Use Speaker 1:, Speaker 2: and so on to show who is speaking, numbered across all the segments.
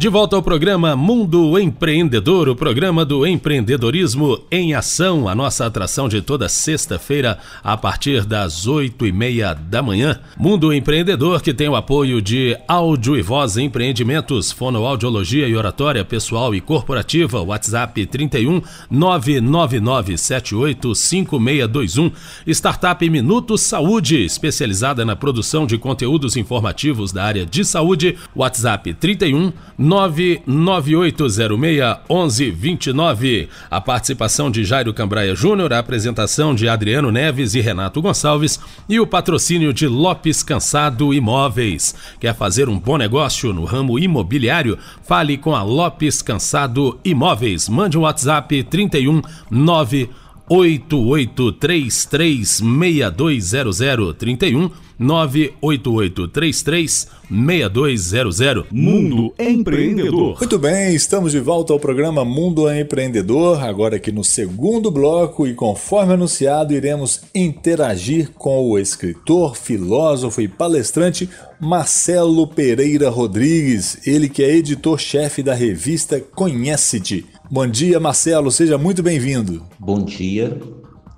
Speaker 1: De volta ao programa Mundo Empreendedor, o programa do empreendedorismo em ação, a nossa atração de toda sexta-feira a partir das oito e meia da manhã. Mundo Empreendedor que tem o apoio de Áudio e Voz Empreendimentos, Fonoaudiologia e Oratória Pessoal e Corporativa, WhatsApp 31 999785621, Startup Minuto Saúde, especializada na produção de conteúdos informativos da área de saúde, WhatsApp 31 998061129. A participação de Jairo Cambraia Júnior, a apresentação de Adriano Neves e Renato Gonçalves e o patrocínio de Lopes Cansado Imóveis. Quer fazer um bom negócio no ramo imobiliário? Fale com a Lopes Cansado Imóveis. Mande um WhatsApp 31 9 88336200 31 988336200.
Speaker 2: Mundo Empreendedor.
Speaker 3: Muito bem, estamos de volta ao programa Mundo Empreendedor, agora aqui no segundo bloco e conforme anunciado, iremos interagir com o escritor, filósofo e palestrante Marcelo Pereira Rodrigues, ele que é editor-chefe da revista Conhece-te. Bom dia, Marcelo, seja muito bem-vindo.
Speaker 4: Bom dia.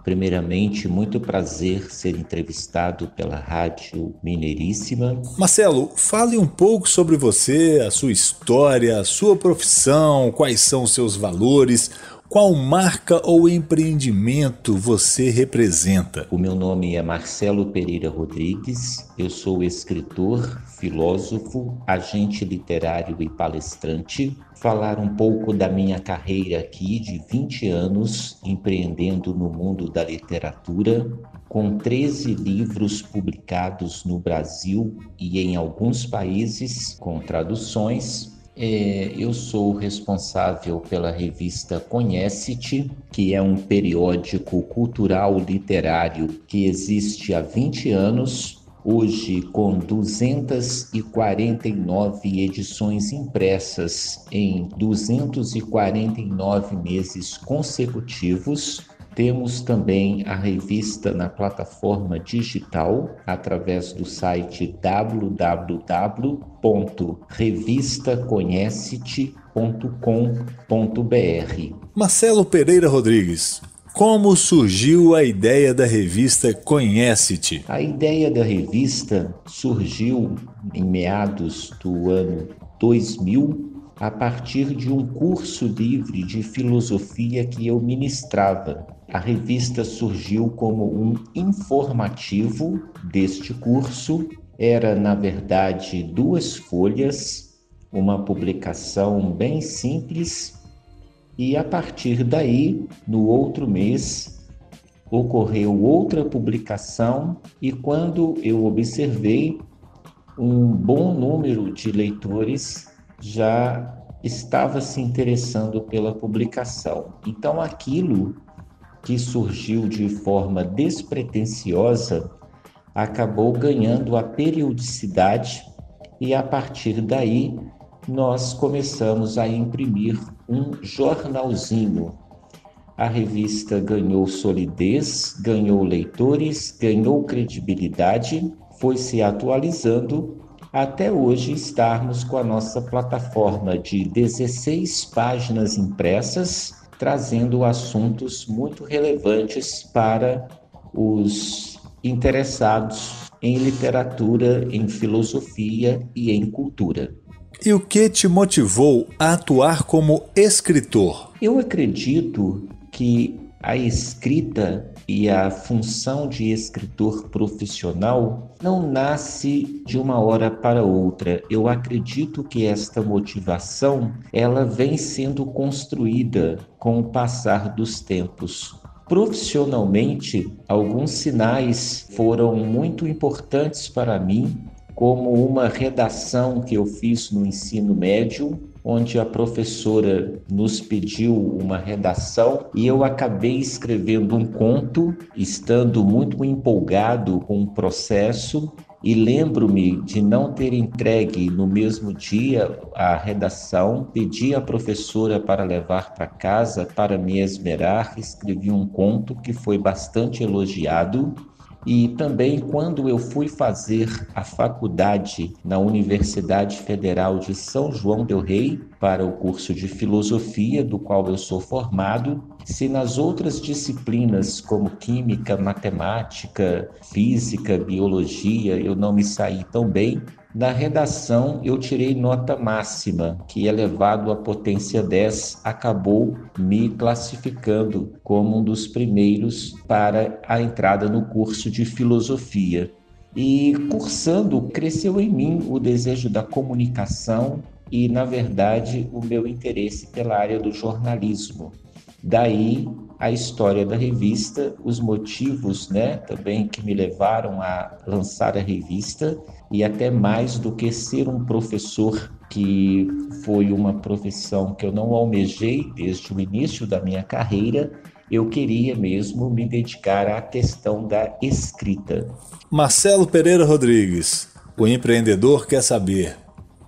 Speaker 4: Primeiramente, muito prazer ser entrevistado pela Rádio Mineiríssima.
Speaker 3: Marcelo, fale um pouco sobre você, a sua história, a sua profissão, quais são os seus valores, qual marca ou empreendimento você representa?
Speaker 4: O meu nome é Marcelo Pereira Rodrigues, eu sou escritor, filósofo, agente literário e palestrante. Falar um pouco da minha carreira aqui de 20 anos empreendendo no mundo da literatura, com 13 livros publicados no Brasil e em alguns países com traduções eu sou responsável pela revista Conhece-te, que é um periódico cultural literário que existe há 20 anos, hoje com 249 edições impressas em 249 meses consecutivos temos também a revista na plataforma digital através do site www.revistaconhecete.com.br.
Speaker 3: Marcelo Pereira Rodrigues, como surgiu a ideia da revista Conhece-te?
Speaker 4: A ideia da revista surgiu em meados do ano 2000 a partir de um curso livre de filosofia que eu ministrava a revista surgiu como um informativo deste curso. Era, na verdade, duas folhas, uma publicação bem simples, e a partir daí, no outro mês, ocorreu outra publicação, e quando eu observei, um bom número de leitores já estava se interessando pela publicação. Então, aquilo que surgiu de forma despretensiosa, acabou ganhando a periodicidade e a partir daí nós começamos a imprimir um jornalzinho. A revista ganhou solidez, ganhou leitores, ganhou credibilidade, foi se atualizando até hoje estarmos com a nossa plataforma de 16 páginas impressas trazendo assuntos muito relevantes para os interessados em literatura, em filosofia e em cultura.
Speaker 3: E o que te motivou a atuar como escritor?
Speaker 4: Eu acredito que a escrita e a função de escritor profissional não nasce de uma hora para outra. Eu acredito que esta motivação ela vem sendo construída com o passar dos tempos. Profissionalmente, alguns sinais foram muito importantes para mim, como uma redação que eu fiz no ensino médio onde a professora nos pediu uma redação e eu acabei escrevendo um conto, estando muito empolgado com o processo. E lembro-me de não ter entregue no mesmo dia a redação, pedi à professora para levar para casa para me esmerar, escrevi um conto que foi bastante elogiado e também quando eu fui fazer a faculdade na Universidade Federal de São João del Rei para o curso de filosofia do qual eu sou formado, se nas outras disciplinas como química, matemática, física, biologia eu não me saí tão bem, na redação, eu tirei nota máxima, que elevado à potência 10 acabou me classificando como um dos primeiros para a entrada no curso de filosofia. E cursando, cresceu em mim o desejo da comunicação e, na verdade, o meu interesse pela área do jornalismo. Daí a história da revista, os motivos, né, também que me levaram a lançar a revista e até mais do que ser um professor, que foi uma profissão que eu não almejei desde o início da minha carreira, eu queria mesmo me dedicar à questão da escrita.
Speaker 3: Marcelo Pereira Rodrigues, o empreendedor quer saber.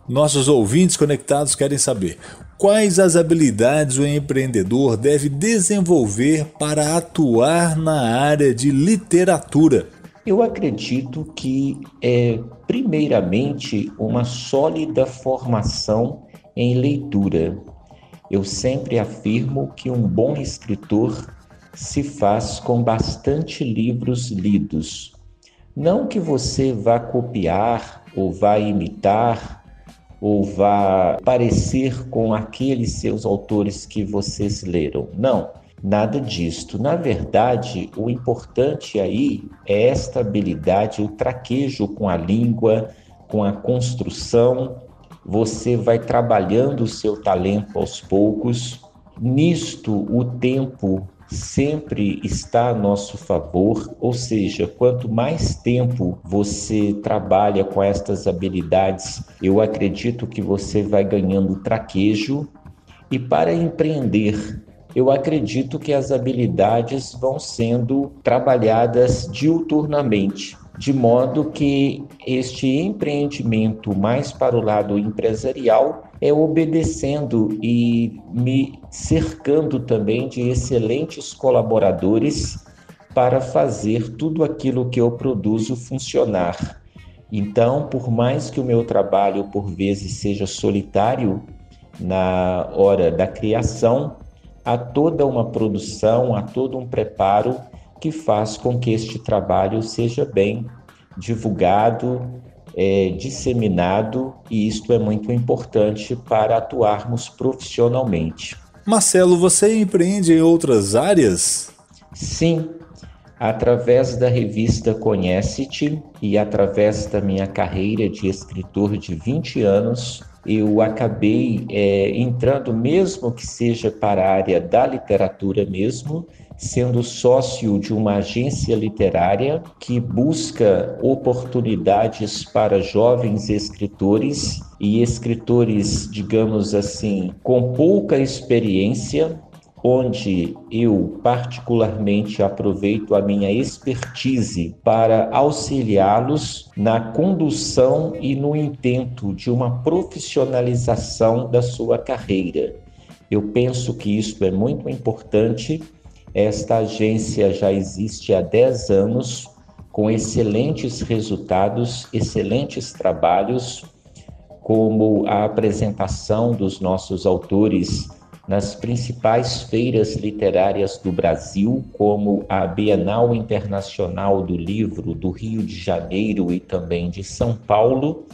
Speaker 3: Nossos ouvintes conectados querem saber quais as habilidades o empreendedor deve desenvolver para atuar na área de literatura.
Speaker 4: Eu acredito que é primeiramente uma sólida formação em leitura. Eu sempre afirmo que um bom escritor se faz com bastante livros lidos. Não que você vá copiar ou vá imitar ou vá parecer com aqueles seus autores que vocês leram. Não Nada disto. Na verdade, o importante aí é esta habilidade, o traquejo com a língua, com a construção. Você vai trabalhando o seu talento aos poucos. Nisto, o tempo sempre está a nosso favor, ou seja, quanto mais tempo você trabalha com estas habilidades, eu acredito que você vai ganhando traquejo. E para empreender, eu acredito que as habilidades vão sendo trabalhadas diuturnamente, de modo que este empreendimento mais para o lado empresarial é obedecendo e me cercando também de excelentes colaboradores para fazer tudo aquilo que eu produzo funcionar. Então, por mais que o meu trabalho por vezes seja solitário na hora da criação, há toda uma produção, há todo um preparo que faz com que este trabalho seja bem divulgado, é, disseminado, e isto é muito importante para atuarmos profissionalmente.
Speaker 3: Marcelo, você empreende em outras áreas?
Speaker 4: Sim, através da revista Conhece-te e através da minha carreira de escritor de 20 anos, eu acabei é, entrando, mesmo que seja para a área da literatura mesmo, sendo sócio de uma agência literária que busca oportunidades para jovens escritores e escritores, digamos assim, com pouca experiência, onde eu particularmente aproveito a minha expertise para auxiliá-los na condução e no intento de uma profissionalização da sua carreira. Eu penso que isso é muito importante. Esta agência já existe há 10 anos, com excelentes resultados, excelentes trabalhos, como a apresentação dos nossos autores nas principais feiras literárias do Brasil, como a Bienal Internacional do Livro do Rio de Janeiro e também de São Paulo,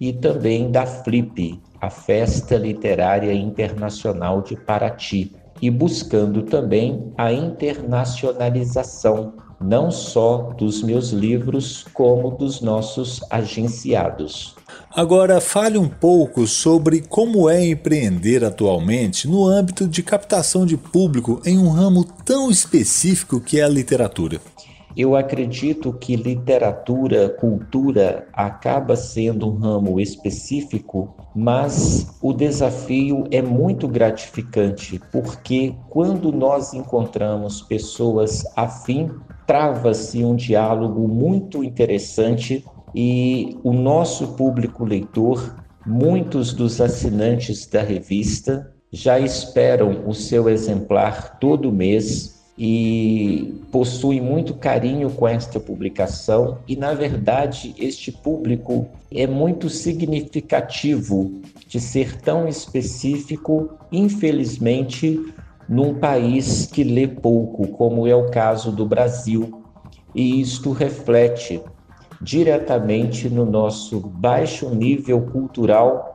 Speaker 4: e também da Flip, a Festa Literária Internacional de Paraty, e buscando também a internacionalização não só dos meus livros, como dos nossos agenciados.
Speaker 3: Agora, fale um pouco sobre como é empreender atualmente no âmbito de captação de público em um ramo tão específico que é a literatura.
Speaker 4: Eu acredito que literatura, cultura acaba sendo um ramo específico, mas o desafio é muito gratificante, porque quando nós encontramos pessoas afim, trava-se um diálogo muito interessante e o nosso público leitor, muitos dos assinantes da revista, já esperam o seu exemplar todo mês e possui muito carinho com esta publicação. E na verdade este público é muito significativo de ser tão específico, infelizmente, num país que lê pouco, como é o caso do Brasil. E isto reflete diretamente no nosso baixo nível cultural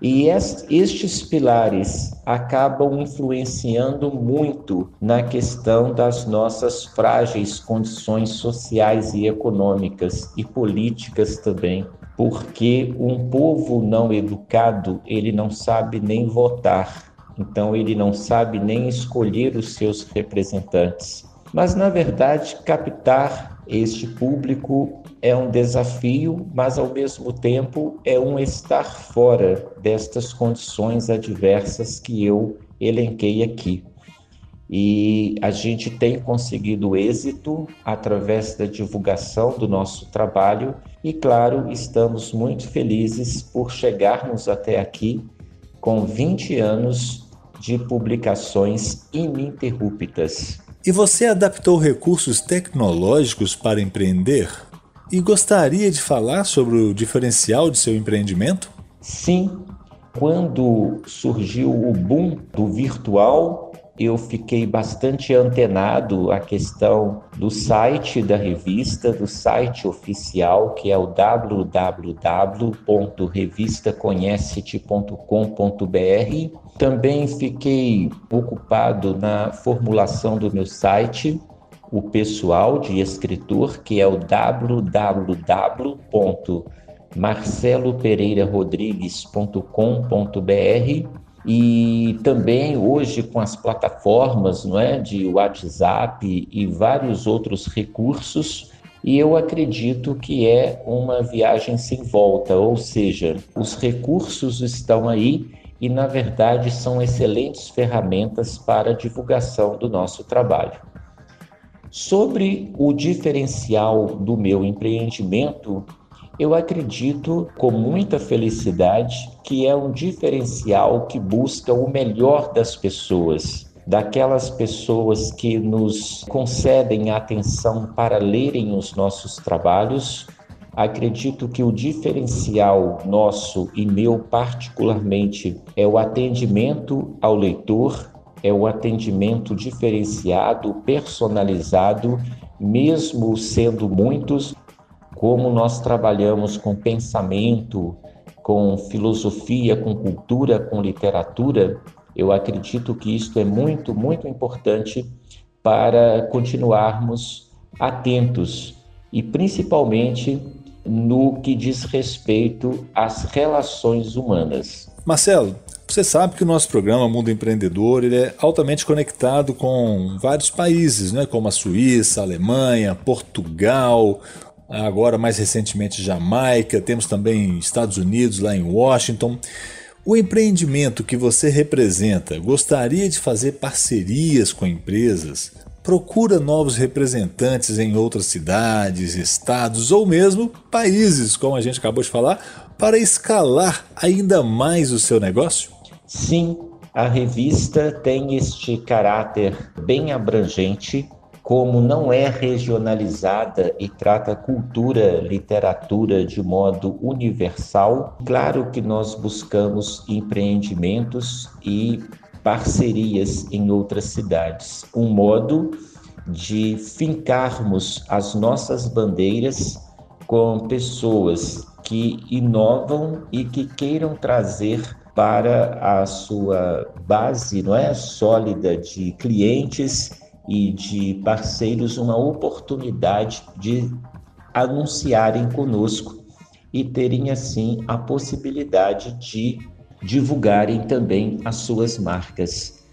Speaker 4: e estes pilares acabam influenciando muito na questão das nossas frágeis condições sociais e econômicas e políticas também, porque um povo não educado, ele não sabe nem votar, então ele não sabe nem escolher os seus representantes. Mas na verdade, captar este público é um desafio, mas ao mesmo tempo é um estar fora destas condições adversas que eu elenquei aqui. E a gente tem conseguido êxito através da divulgação do nosso trabalho e, claro, estamos muito felizes por chegarmos até aqui com 20 anos de publicações ininterruptas.
Speaker 3: E você adaptou recursos tecnológicos para empreender? E gostaria de falar sobre o diferencial de seu empreendimento?
Speaker 4: Sim. Quando surgiu o boom do virtual, eu fiquei bastante antenado à questão do site da revista, do site oficial, que é o www.revistaconhecete.com.br. Também fiquei ocupado na formulação do meu site, o pessoal de escritor, que é o www.marcelopereirarodrigues.com.br e também hoje com as plataformas não é, de WhatsApp e vários outros recursos, e eu acredito que é uma viagem sem volta, ou seja, os recursos estão aí e, na verdade, são excelentes ferramentas para a divulgação do nosso trabalho. Sobre o diferencial do meu empreendimento, eu acredito com muita felicidade que é um diferencial que busca o melhor das pessoas, daquelas pessoas que nos concedem atenção para lerem os nossos trabalhos. Acredito que o diferencial nosso e meu particularmente é o atendimento ao leitor, é o atendimento diferenciado, personalizado, mesmo sendo muitos, como nós trabalhamos com pensamento, com filosofia, com cultura, com literatura, eu acredito que isto é muito, muito importante para continuarmos atentos e principalmente no que diz respeito às relações humanas.
Speaker 3: Marcelo, você sabe que o nosso programa Mundo Empreendedor ele é altamente conectado com vários países, né, como a Suíça, a Alemanha, Portugal, agora mais recentemente Jamaica, temos também Estados Unidos, lá em Washington. O empreendimento que você representa gostaria de fazer parcerias com empresas? Procura novos representantes em outras cidades, estados ou mesmo países, como a gente acabou de falar, para escalar ainda mais o seu negócio?
Speaker 4: Sim, a revista tem este caráter bem abrangente como não é regionalizada e trata cultura, literatura de modo universal, claro que nós buscamos empreendimentos e parcerias em outras cidades, um modo de fincarmos as nossas bandeiras com pessoas que inovam e que queiram trazer para a sua base, não é, sólida de clientes e de parceiros uma oportunidade de anunciarem conosco e terem assim a possibilidade de divulgarem também as suas marcas.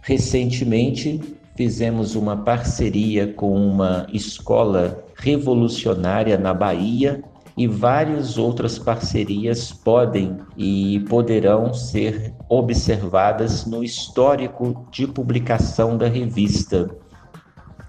Speaker 4: Recentemente fizemos uma parceria com uma escola revolucionária na Bahia e várias outras parcerias podem e poderão ser observadas no histórico de publicação da revista.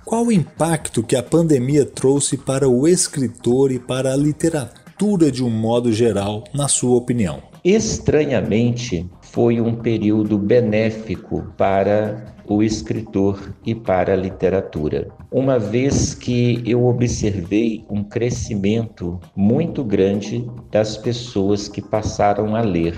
Speaker 3: Qual o impacto que a pandemia trouxe para o escritor e para a literatura? de um modo geral, na sua opinião?
Speaker 4: Estranhamente, foi um período benéfico para o escritor e para a literatura. Uma vez que eu observei um crescimento muito grande das pessoas que passaram a ler.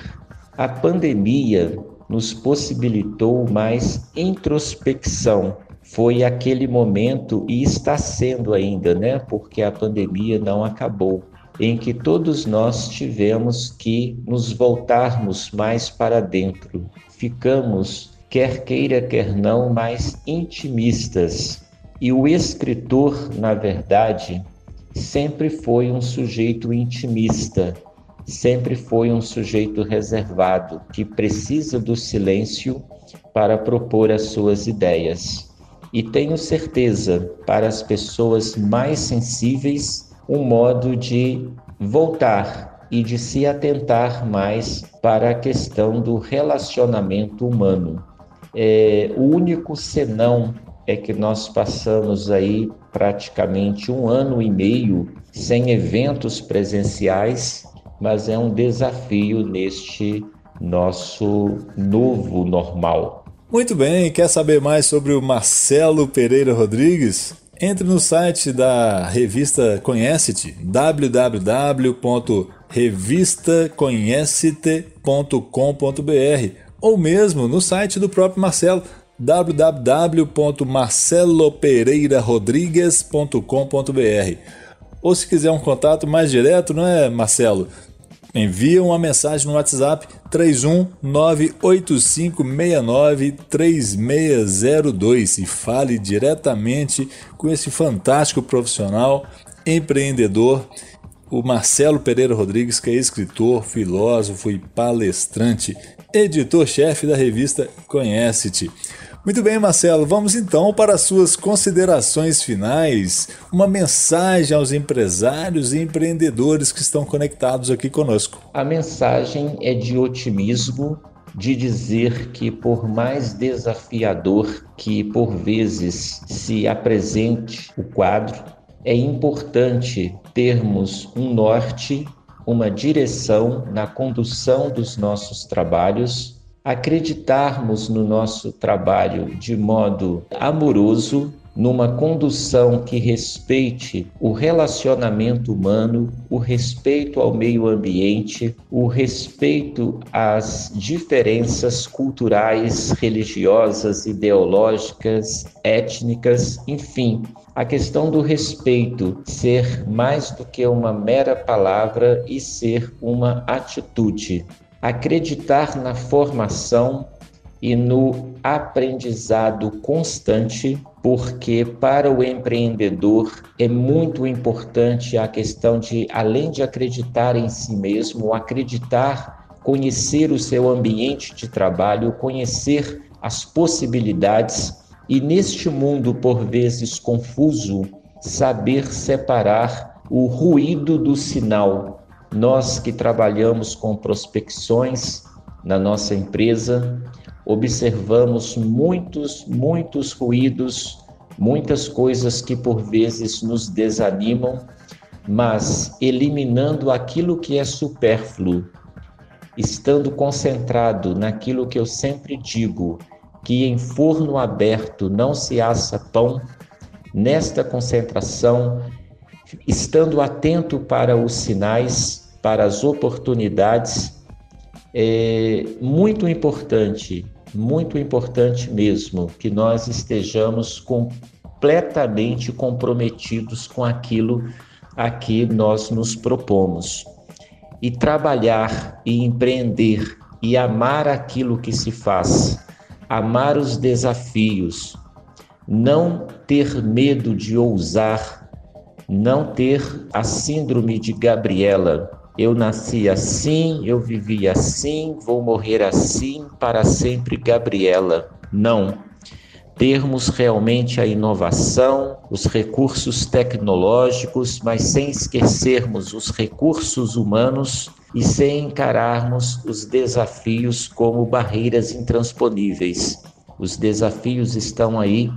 Speaker 4: A pandemia nos possibilitou mais introspecção. Foi aquele momento e está sendo ainda, né? Porque a pandemia não acabou em que todos nós tivemos que nos voltarmos mais para dentro. Ficamos, quer queira, quer não, mais intimistas. E o escritor, na verdade, sempre foi um sujeito intimista, sempre foi um sujeito reservado, que precisa do silêncio para propor as suas ideias. E tenho certeza, para as pessoas mais sensíveis, um modo de voltar e de se atentar mais para a questão do relacionamento humano. É, o único senão é que nós passamos aí praticamente um ano e meio sem eventos presenciais, mas é um desafio neste nosso novo normal.
Speaker 3: Muito bem, quer saber mais sobre o Marcelo Pereira Rodrigues? Entre no site da revista Conhece-te, www.revistaconhecete.com.br ou mesmo no site do próprio Marcelo, www.marcelopereirarodrigues.com.br. Ou se quiser um contato mais direto, não é, Marcelo? Envia uma mensagem no WhatsApp 31985693602 e fale diretamente com esse fantástico profissional, empreendedor, o Marcelo Pereira Rodrigues, que é escritor, filósofo e palestrante, editor-chefe da revista Conhece-te. Muito bem, Marcelo, vamos então para as suas considerações finais, uma mensagem aos empresários e empreendedores que estão conectados aqui conosco.
Speaker 4: A mensagem é de otimismo, de dizer que por mais desafiador que por vezes se apresente o quadro, é importante termos um norte, uma direção na condução dos nossos trabalhos acreditarmos no nosso trabalho de modo amoroso, numa condução que respeite o relacionamento humano, o respeito ao meio ambiente, o respeito às diferenças culturais, religiosas, ideológicas, étnicas, enfim, a questão do respeito ser mais do que uma mera palavra e ser uma atitude acreditar na formação e no aprendizado constante, porque para o empreendedor é muito importante a questão de, além de acreditar em si mesmo, acreditar, conhecer o seu ambiente de trabalho, conhecer as possibilidades e, neste mundo por vezes confuso, saber separar o ruído do sinal nós que trabalhamos com prospecções na nossa empresa, observamos muitos, muitos ruídos, muitas coisas que por vezes nos desanimam, mas eliminando aquilo que é supérfluo, estando concentrado naquilo que eu sempre digo, que em forno aberto não se assa pão, nesta concentração, estando atento para os sinais, para as oportunidades é muito importante, muito importante mesmo que nós estejamos completamente comprometidos com aquilo a que nós nos propomos. E trabalhar e empreender e amar aquilo que se faz, amar os desafios, não ter medo de ousar, não ter a síndrome de Gabriela, eu nasci assim, eu vivi assim, vou morrer assim para sempre, Gabriela. Não. Termos realmente a inovação, os recursos tecnológicos, mas sem esquecermos os recursos humanos e sem encararmos os desafios como barreiras intransponíveis. Os desafios estão aí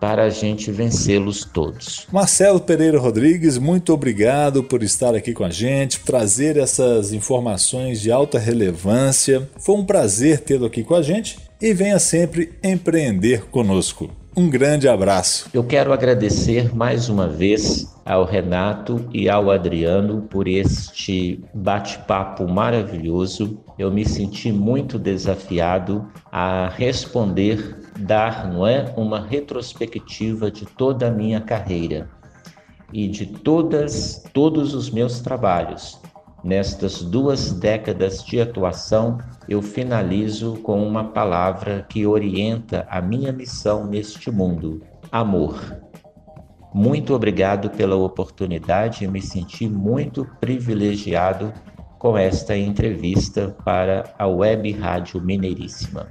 Speaker 4: para a gente vencê-los todos.
Speaker 3: Marcelo Pereira Rodrigues, muito obrigado por estar aqui com a gente, trazer essas informações de alta relevância. Foi um prazer tê-lo aqui com a gente e venha sempre empreender conosco. Um grande abraço.
Speaker 4: Eu quero agradecer mais uma vez ao Renato e ao Adriano por este bate-papo maravilhoso. Eu me senti muito desafiado a responder, dar, não é, uma retrospectiva de toda a minha carreira e de todas todos os meus trabalhos. Nestas duas décadas de atuação, eu finalizo com uma palavra que orienta a minha missão neste mundo: amor. Muito obrigado pela oportunidade me senti muito privilegiado com esta entrevista para a Web Rádio Mineiríssima.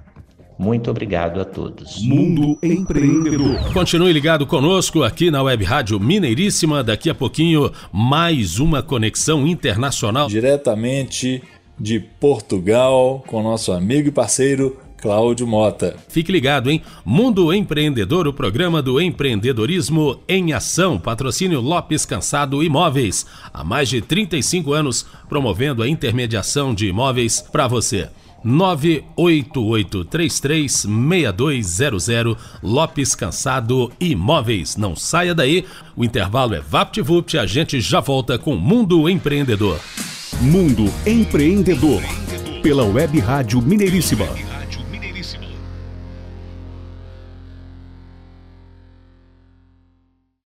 Speaker 4: Muito obrigado a todos.
Speaker 2: Mundo Empreendedor.
Speaker 1: Continue ligado conosco aqui na Web Rádio Mineiríssima. Daqui a pouquinho, mais uma conexão internacional.
Speaker 3: Diretamente de Portugal, com nosso amigo e parceiro Cláudio Mota.
Speaker 1: Fique ligado, hein? Mundo Empreendedor, o programa do empreendedorismo em ação. Patrocínio Lopes Cansado Imóveis. Há mais de 35 anos promovendo a intermediação de imóveis para você. 988336200 Lopes Cansado Imóveis. Não saia daí, o intervalo é VaptVupt, a gente já volta com Mundo Empreendedor.
Speaker 2: Mundo Empreendedor, pela Web Rádio Mineiríssima.